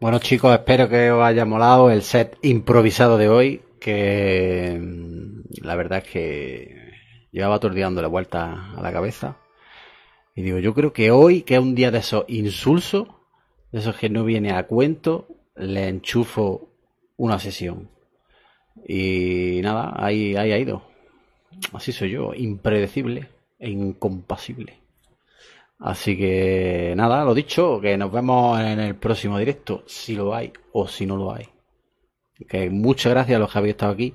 Bueno chicos, espero que os haya molado el set improvisado de hoy, que mm, la verdad es que llevaba aturdiando la vuelta a la cabeza. Y digo, yo creo que hoy, que es un día de esos insulsos, de esos que no viene a cuento, le enchufo una sesión. Y nada, ahí, ahí ha ido. Así soy yo, impredecible. e incompasible. Así que nada, lo dicho, que nos vemos en el próximo directo, si lo hay o si no lo hay. Que muchas gracias a los que habéis estado aquí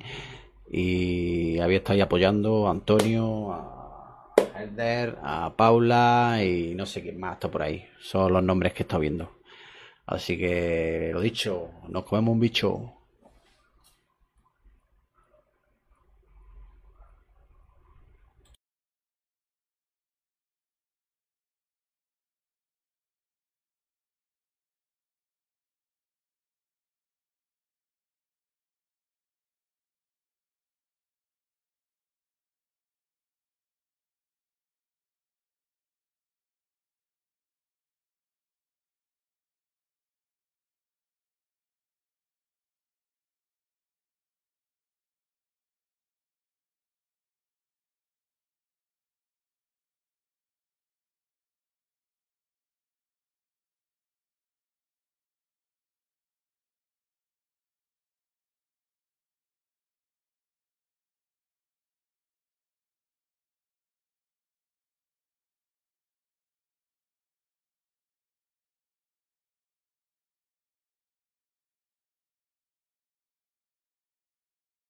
y habéis estado ahí apoyando a Antonio, a Helder, a Paula y no sé quién más está por ahí. Son los nombres que he estado viendo. Así que lo dicho, nos comemos un bicho.